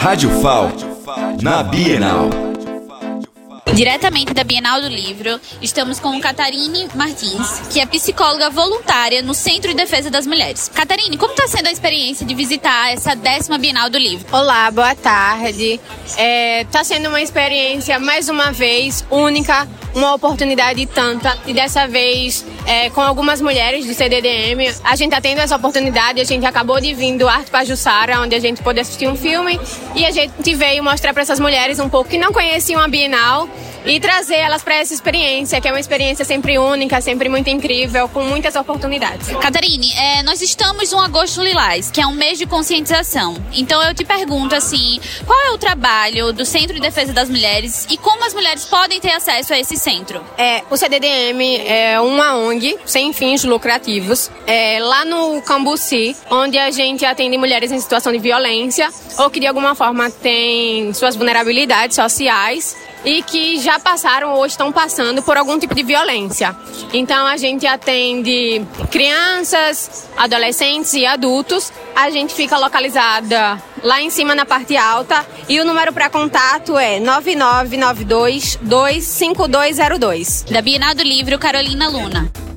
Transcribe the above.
Rádio FAL, na Bienal. Diretamente da Bienal do Livro, estamos com Catarine Martins, que é psicóloga voluntária no Centro de Defesa das Mulheres. Catarine, como está sendo a experiência de visitar essa décima Bienal do Livro? Olá, boa tarde. Está é, tá sendo uma experiência, mais uma vez, única, uma oportunidade tanta. E dessa vez, é, com algumas mulheres do CDDM, a gente está tendo essa oportunidade. A gente acabou de vir do Arte Pajussara, onde a gente pôde assistir um filme. E a gente veio mostrar para essas mulheres um pouco que não conheciam a Bienal e trazer elas para essa experiência, que é uma experiência sempre única, sempre muito incrível, com muitas oportunidades. Catarine, é, nós estamos no Agosto Lilás, que é um mês de conscientização. Então eu te pergunto assim, qual é o trabalho do Centro de Defesa das Mulheres e como as mulheres podem ter acesso a esse centro? É, o CDDM é uma ONG sem fins lucrativos, é, lá no Cambuci, onde a gente atende mulheres em situação de violência ou que de alguma forma têm suas vulnerabilidades sociais e que já passaram ou estão passando por algum tipo de violência. Então a gente atende crianças, adolescentes e adultos. A gente fica localizada lá em cima na parte alta e o número para contato é 9992 25202. Da Bienal do Livro Carolina Luna.